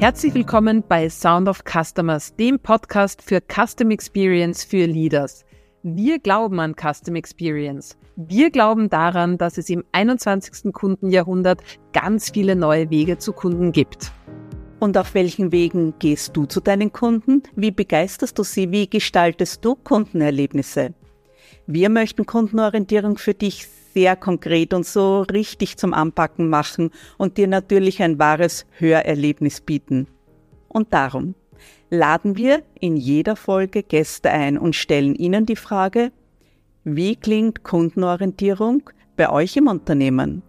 Herzlich willkommen bei Sound of Customers, dem Podcast für Custom Experience für Leaders. Wir glauben an Custom Experience. Wir glauben daran, dass es im 21. Kundenjahrhundert ganz viele neue Wege zu Kunden gibt. Und auf welchen Wegen gehst du zu deinen Kunden? Wie begeisterst du sie? Wie gestaltest du Kundenerlebnisse? Wir möchten Kundenorientierung für dich sehr konkret und so richtig zum Anpacken machen und dir natürlich ein wahres Hörerlebnis bieten. Und darum laden wir in jeder Folge Gäste ein und stellen ihnen die Frage, wie klingt Kundenorientierung bei euch im Unternehmen?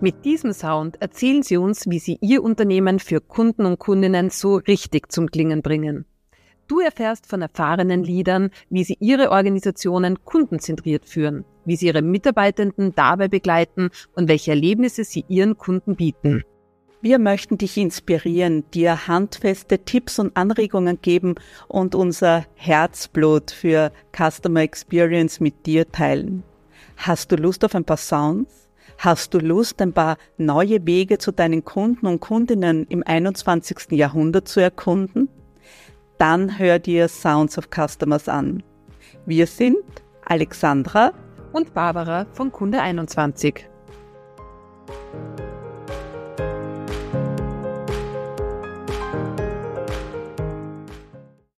Mit diesem Sound erzählen Sie uns, wie Sie Ihr Unternehmen für Kunden und Kundinnen so richtig zum Klingen bringen. Du erfährst von erfahrenen Leadern, wie sie ihre Organisationen kundenzentriert führen, wie sie ihre Mitarbeitenden dabei begleiten und welche Erlebnisse sie ihren Kunden bieten. Wir möchten dich inspirieren, dir handfeste Tipps und Anregungen geben und unser Herzblut für Customer Experience mit dir teilen. Hast du Lust auf ein paar Sounds? Hast du Lust, ein paar neue Wege zu deinen Kunden und Kundinnen im 21. Jahrhundert zu erkunden? Dann hör dir Sounds of Customers an. Wir sind Alexandra und Barbara von Kunde 21.